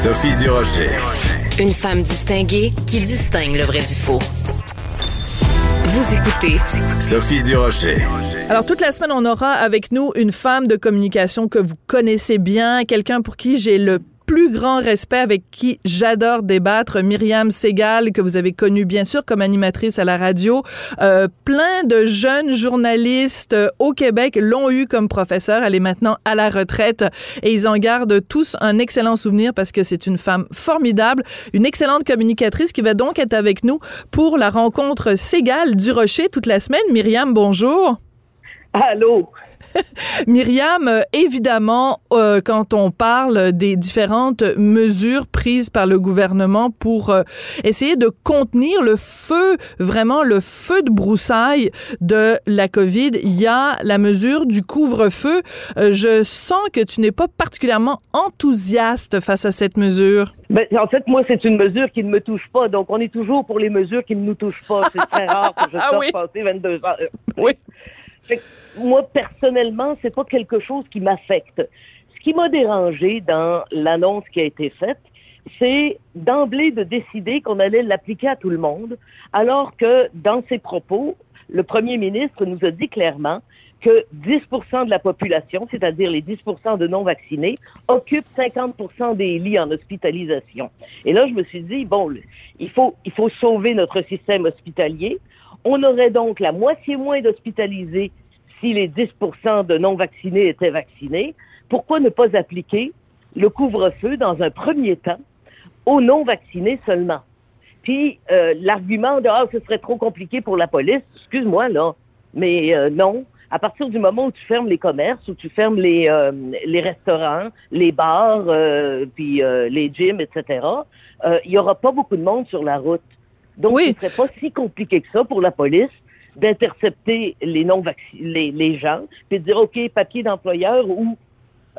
Sophie Durocher. Une femme distinguée qui distingue le vrai du faux. Vous écoutez Sophie Durocher. Alors, toute la semaine, on aura avec nous une femme de communication que vous connaissez bien, quelqu'un pour qui j'ai le plus grand respect, avec qui j'adore débattre, Myriam Segal, que vous avez connue bien sûr comme animatrice à la radio. Euh, plein de jeunes journalistes euh, au Québec l'ont eu comme professeur. Elle est maintenant à la retraite et ils en gardent tous un excellent souvenir parce que c'est une femme formidable, une excellente communicatrice qui va donc être avec nous pour la rencontre Segal du Rocher toute la semaine. Myriam, bonjour. Allô? Myriam, euh, évidemment, euh, quand on parle des différentes mesures prises par le gouvernement pour euh, essayer de contenir le feu, vraiment le feu de broussaille de la COVID, il y a la mesure du couvre-feu. je sens que tu n'es pas particulièrement enthousiaste face à cette mesure. Ben, en fait, moi, c'est une mesure qui ne me touche pas. Donc, on est toujours pour les mesures qui ne nous touchent pas. C'est très rare que je Ah sorte oui. passer 22 heures. Oui. Moi, personnellement, c'est pas quelque chose qui m'affecte. Ce qui m'a dérangé dans l'annonce qui a été faite, c'est d'emblée de décider qu'on allait l'appliquer à tout le monde, alors que dans ses propos, le premier ministre nous a dit clairement que 10% de la population, c'est-à-dire les 10% de non-vaccinés, occupent 50% des lits en hospitalisation. Et là, je me suis dit, bon, il faut, il faut sauver notre système hospitalier. On aurait donc la moitié moins d'hospitalisés si les 10% de non-vaccinés étaient vaccinés. Pourquoi ne pas appliquer le couvre-feu dans un premier temps aux non-vaccinés seulement? Puis euh, l'argument de ah, ce serait trop compliqué pour la police, excuse-moi là, mais euh, non. À partir du moment où tu fermes les commerces, où tu fermes les, euh, les restaurants, les bars, puis les gyms, etc., il y aura pas beaucoup de monde sur la route. Donc, Oui. ce serait pas si compliqué que ça pour la police d'intercepter les non les, les gens, puis de dire OK, papier d'employeur ou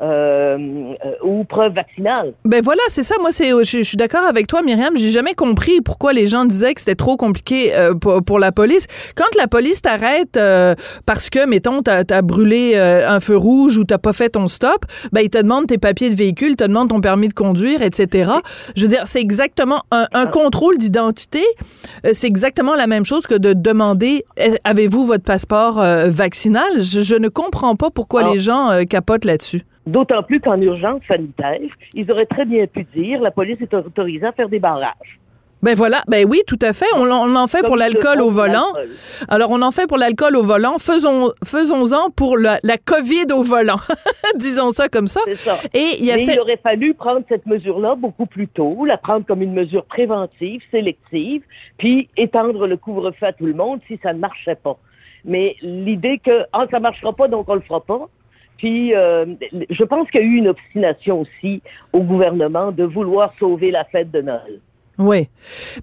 euh, euh, ou preuve vaccinale. Ben voilà, c'est ça. Moi, c'est, je, je suis d'accord avec toi, Myriam. J'ai jamais compris pourquoi les gens disaient que c'était trop compliqué euh, pour, pour la police. Quand la police t'arrête euh, parce que, mettons, t'as as brûlé euh, un feu rouge ou t'as pas fait ton stop, ben ils te demandent tes papiers de véhicule, te demandent ton permis de conduire, etc. Je veux dire, c'est exactement un, un contrôle d'identité. C'est exactement la même chose que de demander eh, avez-vous votre passeport vaccinal? Je, je ne comprends pas pourquoi Ah. les gens capotent là-dessus. D'autant plus qu'en urgence sanitaire, ils auraient très bien pu dire la police est autorisée à faire des barrages. Ben voilà, ben oui, tout à fait. On, en fait pour Comme l'alcool au volant. Alors, on en fait pour l'alcool au volant. Faisons, faisons-en pour la, la COVID au volant. Disons ça comme ça. Ça. Et il y a Mais cette- il aurait fallu prendre cette mesure-là beaucoup plus tôt, la prendre comme une mesure préventive, sélective, puis étendre le couvre-feu à tout le monde si ça ne marchait pas. Mais l'idée que ah ça marchera pas donc on le fera pas. Puis euh, je pense qu'il y a eu une obstination aussi au gouvernement de vouloir sauver la fête de Noël. Oui.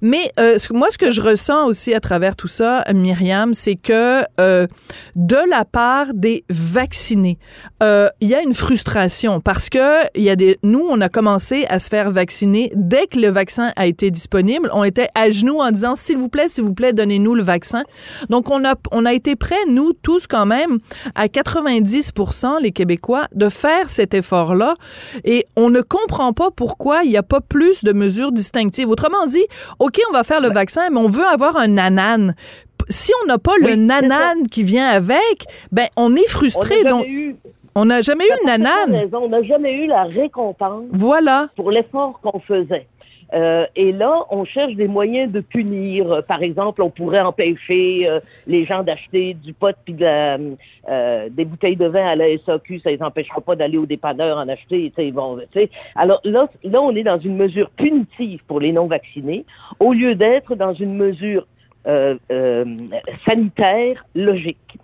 Mais euh, moi, ce que je ressens aussi à travers tout ça, Myriam, c'est que euh, de la part des vaccinés, euh, il y a une frustration parce que il y a des, nous, on a commencé à se faire vacciner dès que le vaccin a été disponible. On était à genoux en disant, s'il vous plaît, s'il vous plaît, donnez-nous le vaccin. Donc, on a, on a été prêts, nous tous quand même, à 90% les Québécois, de faire cet effort-là. Et on ne comprend pas pourquoi il n'y a pas plus de mesures distinctives. Dit, OK, on va faire le vaccin, mais on veut avoir un nanan. P- Si on n'a pas le Oui, c'est nanan qui vient avec, ben on est frustré. jamais Donc, eu, on n'a jamais eu le parfaitement nanan. raison, on n'a jamais eu la récompense Voilà. pour l'effort qu'on faisait. Euh, et là, on cherche des moyens de punir. Par exemple, on pourrait empêcher euh, les gens d'acheter du pot puis de la, euh, des bouteilles de vin à la SAQ. Ça les empêchera pas d'aller au dépanneur en acheter. tu sais, Bon, tu sais. Alors là, là, on est dans une mesure punitive pour les non-vaccinés au lieu d'être dans une mesure euh, euh, sanitaire logique.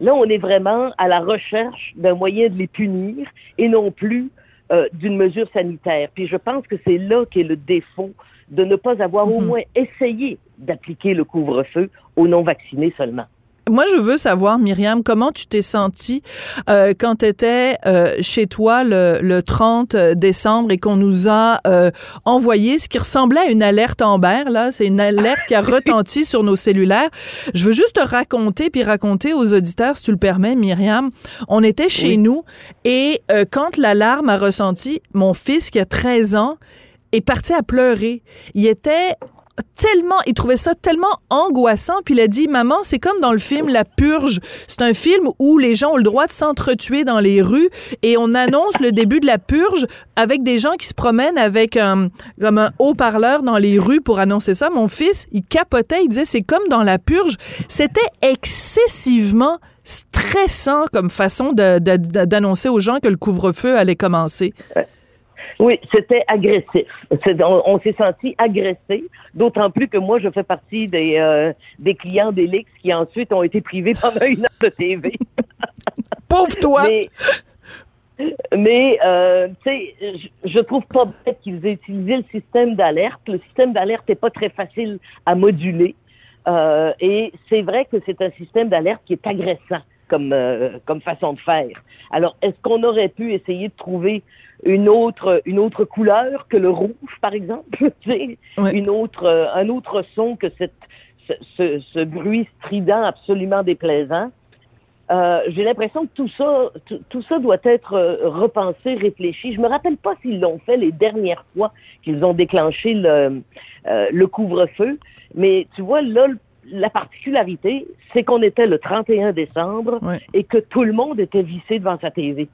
Là, on est vraiment à la recherche d'un moyen de les punir et non plus euh, d'une mesure sanitaire. Puis je pense que c'est là qu'est le défaut de ne pas avoir au Mhm. moins essayé d'appliquer le couvre-feu aux non-vaccinés seulement. Moi, je veux savoir, Myriam, comment tu t'es sentie euh, quand tu étais euh, chez toi le, le 30 décembre et qu'on nous a euh, envoyé ce qui ressemblait à une alerte Amber. Là, c'est une alerte qui a retenti sur nos cellulaires. Je veux juste te raconter puis raconter aux auditeurs, si tu le permets, Myriam. On était chez Oui. nous et euh, quand l'alarme a ressenti, mon fils qui a 13 ans est parti à pleurer. Il était tellement, il trouvait ça tellement angoissant, puis il a dit, maman, c'est comme dans le film La Purge. C'est un film où les gens ont le droit de s'entretuer dans les rues et on annonce le début de la purge avec des gens qui se promènent avec un, comme un haut-parleur dans les rues pour annoncer ça. Mon fils, il capotait, il disait, c'est comme dans la purge. C'était excessivement stressant comme façon d'annoncer aux gens que le couvre-feu allait commencer. Oui, c'était agressif. On, s'est senti agressé, d'autant plus que moi, je fais partie des, euh, des clients d'Elix qui ensuite ont été privés pendant une heure de TV. Pauvre toi! Mais, euh, tu sais, je, trouve pas bête qu'ils aient utilisé le système d'alerte. Le système d'alerte n'est pas très facile à moduler. Euh, et c'est vrai que c'est un système d'alerte qui est agressant comme, comme façon de faire. Alors, est-ce qu'on aurait pu essayer de trouver une autre, une autre couleur que le rouge, par exemple, une autre, euh, un autre son que cette, ce, ce, bruit strident absolument déplaisant? Euh, j'ai l'impression que tout ça, tout, ça doit être euh, repensé, réfléchi. Je me rappelle pas s'ils l'ont fait les dernières fois qu'ils ont déclenché le, le couvre-feu, mais tu vois là, la particularité, c'est qu'on était le 31 décembre et que tout le monde était vissé devant sa TV.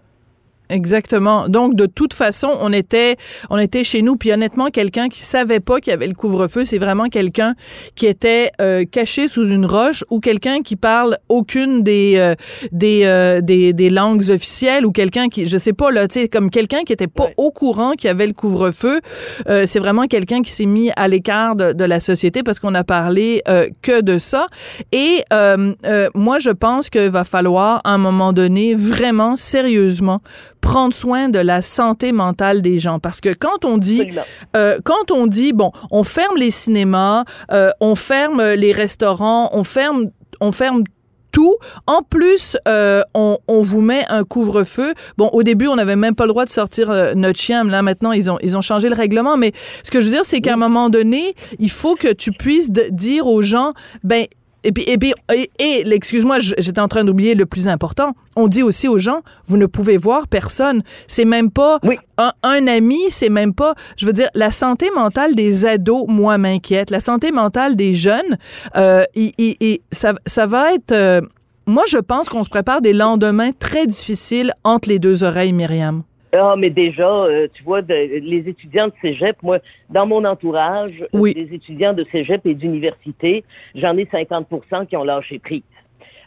Exactement. Donc de toute façon, on était on était chez nous. Puis honnêtement quelqu'un qui savait pas qu'il y avait le couvre-feu, c'est vraiment quelqu'un qui était euh, caché sous une roche ou quelqu'un qui parle aucune des euh, euh, des, des, langues officielles ou quelqu'un qui je sais pas là, tu sais comme quelqu'un qui était pas au courant qu'il y avait le couvre-feu, c'est vraiment quelqu'un qui s'est mis à l'écart de, de, la société parce qu'on a parlé que de ça. Et moi je pense qu'il va falloir à un moment donné vraiment sérieusement prendre soin de la santé mentale des gens. Parce que quand on dit, euh, quand on dit, bon, on ferme les cinémas, euh, on ferme les restaurants, on ferme, on ferme tout. En plus, euh, on, on, vous met un couvre-feu. Bon, au début, on n'avait même pas le droit de sortir notre chien. Là, maintenant, ils ont, ils ont changé le règlement. Mais ce que je veux dire, c'est qu'à un moment donné, il faut que tu puisses dire aux gens, ben, et puis, et, puis, et, excuse-moi, j'étais en train d'oublier le plus important. On dit aussi aux gens, vous ne pouvez voir personne. C'est même pas un, un, ami, c'est même pas. Je veux dire, la santé mentale des ados, moi, m'inquiète. La santé mentale des jeunes, euh, ça va être. Euh, moi, je pense qu'on se prépare des lendemains très difficiles entre les deux oreilles, Myriam. Ah, mais déjà, euh, tu vois, les étudiants de cégep, moi, dans mon entourage, des étudiants de cégep et d'université, j'en ai 50% qui ont lâché prise.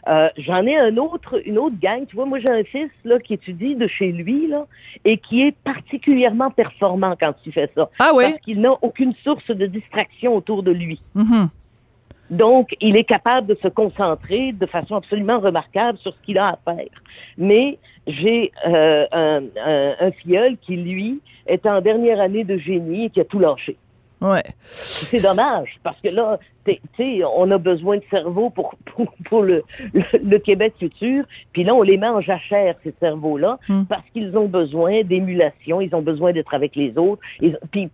Euh, j'en ai un autre, une autre gang. Tu vois, moi, j'ai un fils là, qui étudie de chez lui là, et qui est particulièrement performant quand tu fais ça. Ah oui? Parce qu'il n'a aucune source de distraction autour de lui. Mm-hmm. Donc, il est capable de se concentrer de façon absolument remarquable sur ce qu'il a à faire. Mais j'ai euh, un, un, un, filleul qui, lui, est en dernière année de génie et qui a tout lâché. Ouais. C'est dommage, parce que là, tu sais, on a besoin de cerveau pour, pour, le, le, Québec futur, puis là, on les met en jachère, ces cerveaux-là, hmm. parce qu'ils ont besoin d'émulation, ils ont besoin d'être avec les autres. puis,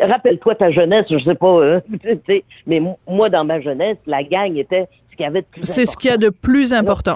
rappelle-toi ta jeunesse, je sais pas, hein, mais moi, dans ma jeunesse, la gang était ce qu'il y avait de plus C'est ce qu'il y a de plus important.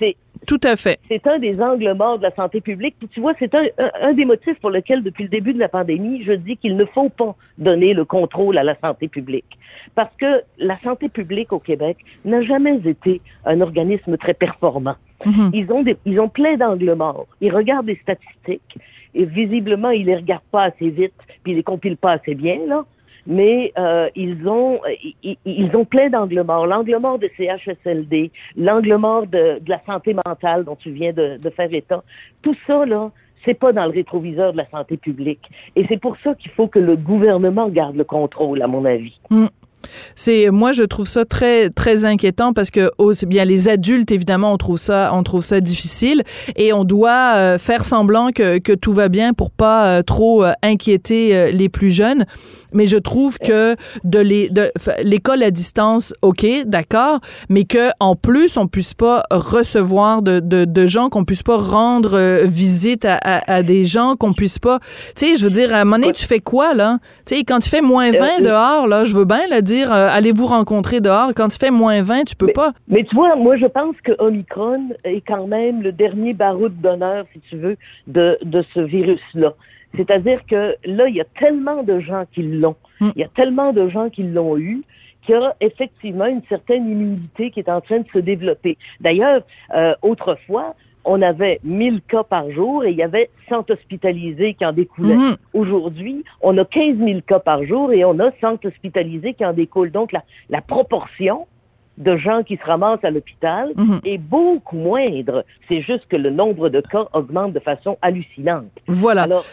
Tout à fait. C'est un des angles morts de la santé publique. Puis tu vois, c'est un, un, des motifs pour lequel, depuis le début de la pandémie, je dis qu'il ne faut pas donner le contrôle à la santé publique. Parce que la santé publique au Québec n'a jamais été un organisme très performant. Mm-hmm. Ils, ont des, ils ont plein d'angles morts. Ils regardent des statistiques et visiblement, ils les regardent pas assez vite, puis ils les compilent pas assez bien, là mais euh, ils ont ils, ont plein d'angles morts. L'angle mort de CHSLD, l'angle mort de, la santé mentale dont tu viens de, de faire état. Tout ça, là, c'est pas dans le rétroviseur de la santé publique. Et c'est pour ça qu'il faut que le gouvernement garde le contrôle, à mon avis. Mm. C'est moi je trouve ça très très inquiétant parce que bien les adultes évidemment on trouve ça on trouve ça difficile et on doit euh, faire semblant que, que tout va bien pour pas euh, trop euh, inquiéter les plus jeunes. Mais je trouve que de l'école à distance OK d'accord mais que en plus on puisse pas recevoir de, de, de gens qu'on puisse pas rendre visite à, à, des gens qu'on puisse pas tu sais je veux dire à un moment donné tu fais quoi là? Tu sais quand tu fais moins 20 dehors là je veux bien le dire euh, allez-vous rencontrer dehors? Quand il fait moins 20, tu peux pas. Mais tu vois, moi je pense que Omicron est quand même le dernier baroud d'honneur, si tu veux, de, de ce virus-là. C'est-à-dire que là, il y a tellement de gens qui l'ont. Mm. Il y a tellement de gens qui l'ont eu qu'il y a effectivement une certaine immunité qui est en train de se développer. D'ailleurs, euh, autrefois, on avait 1000 cas par jour et il y avait 100 hospitalisés qui en découlaient. Mhm. Aujourd'hui, on a 15 000 cas par jour et on a 100 hospitalisés qui en découlent. Donc, la, la proportion de gens qui se ramassent à l'hôpital Mhm. est beaucoup moindre. C'est juste que le nombre de cas augmente de façon hallucinante. Voilà. Alors,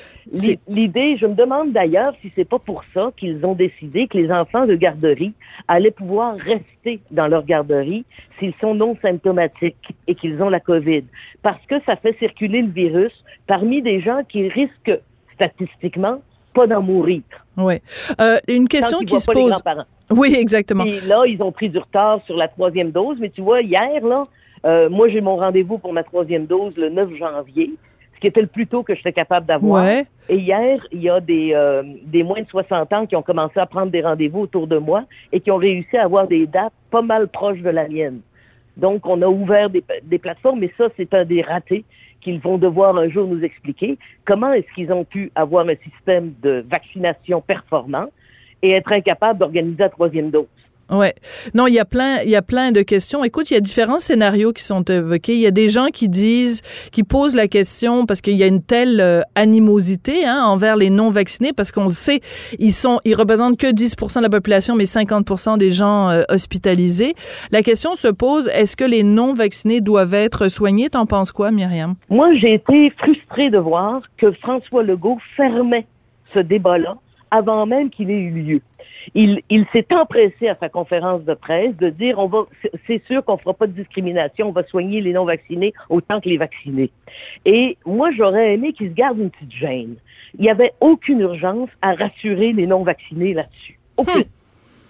l'idée, je me demande d'ailleurs si c'est pas pour ça qu'ils ont décidé que les enfants de garderie allaient pouvoir rester dans leur garderie s'ils sont non symptomatiques et qu'ils ont la COVID. Parce que ça fait circuler le virus parmi des gens qui risquent statistiquement pas d'en mourir. Ouais. Euh, une question qui se pose. Oui, exactement. Puis là, ils ont pris du retard sur la troisième dose, mais tu vois, hier, là, euh, moi, j'ai mon rendez-vous pour ma troisième dose le 9 janvier, ce qui était le plus tôt que j'étais capable d'avoir. Ouais. Et hier, il y a des, euh, des moins de 60 ans qui ont commencé à prendre des rendez-vous autour de moi et qui ont réussi à avoir des dates pas mal proches de la mienne. Donc, on a ouvert des, des plateformes, mais ça, c'est un des ratés qu'ils vont devoir un jour nous expliquer. Comment est-ce qu'ils ont pu avoir un système de vaccination performant? Et être incapables d'organiser la troisième dose? Ouais. Non, il y a plein, il y a plein de questions. Écoute, il y a différents scénarios qui sont évoqués. Il y a des gens qui disent, qui posent la question parce qu'il y a une telle euh, animosité hein, envers les non vaccinés parce qu'on sait, ils sont, ils représentent que 10% de la population, mais 50% des gens euh, hospitalisés. La question se pose est-ce que les non vaccinés doivent être soignés? T'en penses quoi, Myriam? Moi, j'ai été frustrée de voir que François Legault fermait ce débat-là avant même qu'il ait eu lieu. Il, il s'est empressé à sa conférence de presse de dire on va, c'est- sûr qu'on fera pas de discrimination, on va soigner les non vaccinés autant que les vaccinés. Et moi, j'aurais aimé qu'il se garde une petite gêne. Il n'y avait aucune urgence à rassurer les non vaccinés là-dessus. Aucune.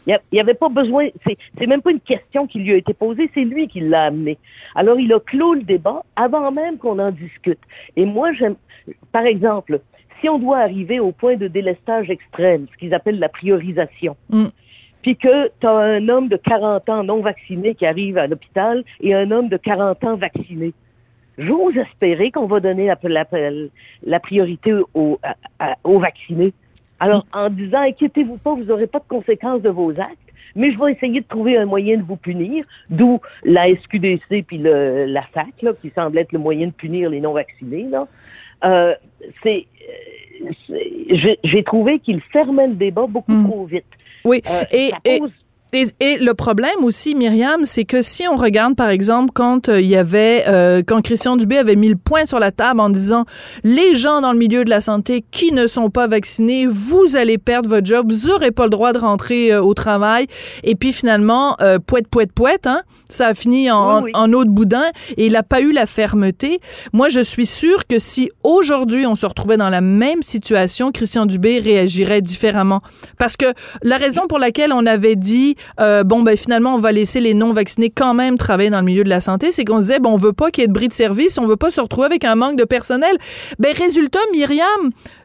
Il n'y avait pas besoin, c'est même pas une question qui lui a été posée, c'est lui qui l'a amené. Alors, il a clos le débat avant même qu'on en discute. Et moi, j'aime, par exemple, si on doit arriver au point de délestage extrême, ce qu'ils appellent la priorisation, Mm. puis que tu as un homme de 40 ans non vacciné qui arrive à l'hôpital et un homme de 40 ans vacciné, j'ose espérer qu'on va donner la, la- la priorité aux, à- à- aux vaccinés. Alors, en disant, inquiétez-vous pas, vous n'aurez pas de conséquences de vos actes, mais je vais essayer de trouver un moyen de vous punir, d'où la SQDC puis le, la SAC, là, qui semble être le moyen de punir les non-vaccinés. Là. Euh, c'est, euh, j'ai, trouvé qu'il fermait le débat beaucoup Mm. trop vite. Oui. Euh, et, ça et- pose- Et, et le problème aussi, Myriam, c'est que si on regarde, par exemple, quand euh, il y avait, euh, quand Christian Dubé avait mis le point sur la table en disant, les gens dans le milieu de la santé qui ne sont pas vaccinés, vous allez perdre votre job, vous n'aurez pas le droit de rentrer euh, au travail. Et puis finalement, euh, poète, poète, poète, hein, ça a fini en, Oui, oui. en eau de boudin et il n'a pas eu la fermeté. Moi, je suis sûre que si aujourd'hui on se retrouvait dans la même situation, Christian Dubé réagirait différemment. Parce que la raison pour laquelle on avait dit euh, bon ben finalement on va laisser les non vaccinés quand même travailler dans le milieu de la santé, c'est qu'on se disait bon on veut pas qu'il y ait de bris de service, on veut pas se retrouver avec un manque de personnel. Ben résultat Myriam,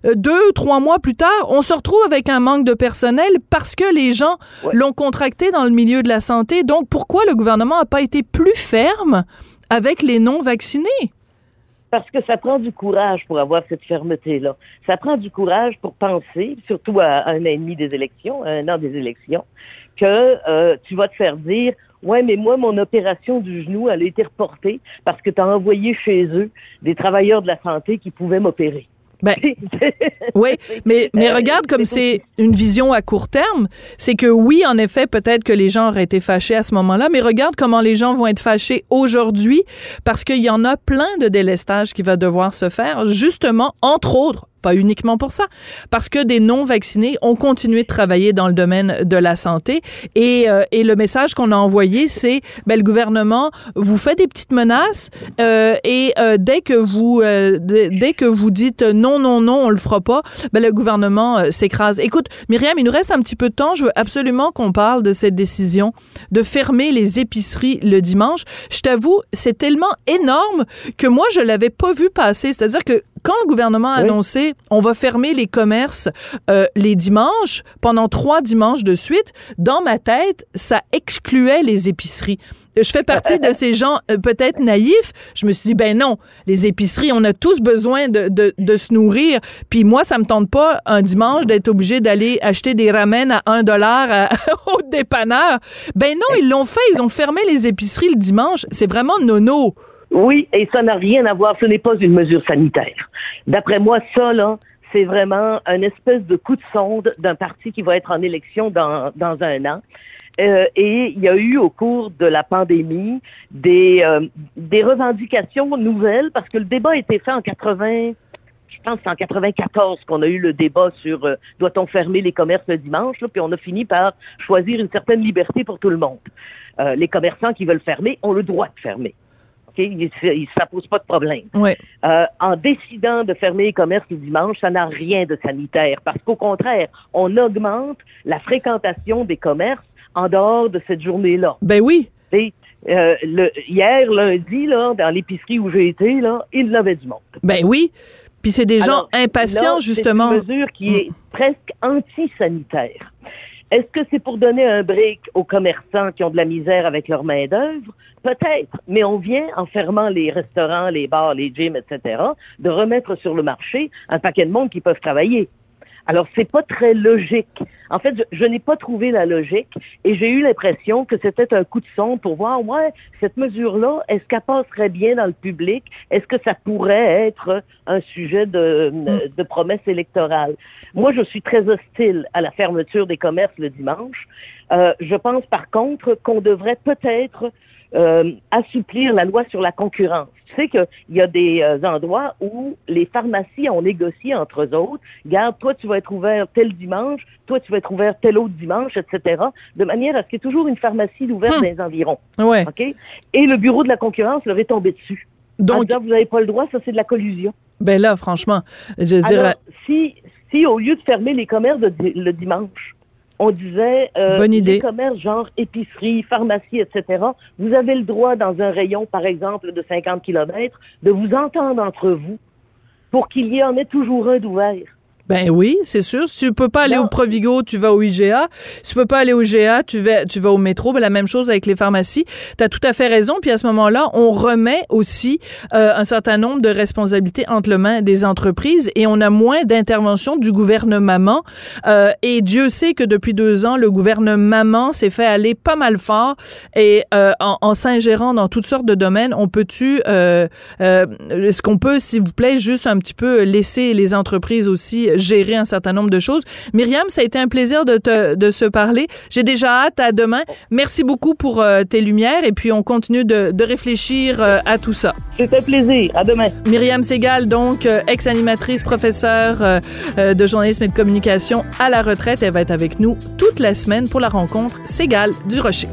euh, deux trois mois plus tard, on se retrouve avec un manque de personnel parce que les gens Ouais. l'ont contracté dans le milieu de la santé. Donc pourquoi le gouvernement a pas été plus ferme avec les non vaccinés Parce que ça prend du courage pour avoir cette fermeté-là. Ça prend du courage pour penser, surtout à un an et demi des élections, à un an des élections, que euh, tu vas te faire dire Ouais, mais moi, mon opération du genou, elle a été reportée parce que tu as envoyé chez eux des travailleurs de la santé qui pouvaient m'opérer. Ben, Oui, mais, mais regarde comme c'est c'est une vision à court terme. C'est que oui, en effet, peut-être que les gens auraient été fâchés à ce moment-là, mais regarde comment les gens vont être fâchés aujourd'hui parce qu'il y en a plein de délestages qui va devoir se faire, justement, entre autres, pas uniquement pour ça, parce que des non-vaccinés ont continué de travailler dans le domaine de la santé. Et, euh, et le message qu'on a envoyé, c'est, ben, le gouvernement vous fait des petites menaces euh, et euh, dès que vous euh, dès que vous dites non, non, non, on le fera pas, ben, le gouvernement euh, s'écrase. Écoute, Myriam, il nous reste un petit peu de temps. Je veux absolument qu'on parle de cette décision de fermer les épiceries le dimanche. Je t'avoue, c'est tellement énorme que moi, je l'avais pas vu passer. C'est-à-dire que quand le gouvernement a annoncé on va fermer les commerces euh, les dimanches pendant trois dimanches de suite, dans ma tête, ça excluait les épiceries. Je fais partie de ces gens euh, peut-être naïfs. Je me suis dit, ben non, les épiceries, on a tous besoin de, de, de se nourrir. Puis moi, ça me tente pas un dimanche d'être obligé d'aller acheter des ramen à un dollar au dépanneur. Ben non, ils l'ont fait. Ils ont fermé les épiceries le dimanche. C'est vraiment nono. Oui, et ça n'a rien à voir. Ce n'est pas une mesure sanitaire. D'après moi, ça, là, c'est vraiment un espèce de coup de sonde d'un parti qui va être en élection dans, un an. Euh, et il y a eu au cours de la pandémie des, euh, revendications nouvelles parce que le débat a été fait en 80, je pense c'est en 94 qu'on a eu le débat sur euh, doit-on fermer les commerces le dimanche, puis on a fini par choisir une certaine liberté pour tout le monde. les commerçants qui veulent fermer ont le droit de fermer. Okay? Ça pose pas de problème. Ouais. en décidant de fermer les commerces le dimanche, ça n'a rien de sanitaire parce qu'au contraire, on augmente la fréquentation des commerces en dehors de cette journée-là. Ben oui. Euh, le, hier, lundi, là, dans l'épicerie où j'ai été, là, il y avait du monde. Ben oui. Puis c'est des gens impatients, justement. C'est une mesure qui est presque anti-sanitaire. Est-ce que c'est pour donner un break aux commerçants qui ont de la misère avec leur main-d'œuvre? Peut-être, mais on vient, en fermant les restaurants, les bars, les gyms, etc., de remettre sur le marché un paquet de monde qui peuvent travailler. Alors, c'est pas très logique. En fait, je, n'ai pas trouvé la logique et j'ai eu l'impression que c'était un coup de son pour voir, ouais, cette mesure-là, est-ce qu'elle passerait bien dans le public? Est-ce que ça pourrait être un sujet de, mm. de promesse électorale? Moi, je suis très hostile à la fermeture des commerces le dimanche. Euh, je pense par contre qu'on devrait peut-être euh, assouplir la loi sur la concurrence. Tu sais qu'il y a des euh, endroits où les pharmacies ont négocié entre eux autres. Garde, toi, tu vas être ouvert tel dimanche, toi, tu vas être ouvert tel autre dimanche, etc. De manière à ce qu'il y ait toujours une pharmacie ouverte hum. dans les environs. Ouais. OK? Et le bureau de la concurrence leur est tombé dessus. Donc, vous n'avez pas le droit, ça, c'est de la collusion. Ben là, franchement, je veux dire... si, si au lieu de fermer les commerces le dimanche, on disait euh, Bonne idée. les commerces genre épicerie, pharmacie, etc. Vous avez le droit dans un rayon, par exemple, de 50 km, de vous entendre entre vous pour qu'il y en ait toujours un d'ouvert. Ben oui, c'est sûr. Si tu peux pas aller au Provigo, tu vas au IGA. Si tu peux pas aller au IGA, tu vas, tu vas au métro. Ben, la même chose avec les pharmacies. Tu as tout à fait raison. Puis à ce moment-là, on remet aussi euh, un certain nombre de responsabilités entre les mains des entreprises et on a moins d'intervention du gouvernement. Euh, et Dieu sait que depuis deux ans, le gouvernement s'est fait aller pas mal fort et euh, en, en s'ingérant dans toutes sortes de domaines, on peut-tu, euh, euh, est-ce qu'on peut, s'il vous plaît, juste un petit peu laisser les entreprises aussi gérer un certain nombre de choses. Myriam, ça a été un plaisir de, te, de se parler. J'ai déjà hâte à demain. Merci beaucoup pour euh, tes lumières et puis on continue de, de réfléchir euh, à tout ça. Un plaisir. À demain. Myriam Segal, donc euh, ex-animatrice, professeure de journalisme et de communication à la retraite. Elle va être avec nous toute la semaine pour la rencontre Segal du Rocher.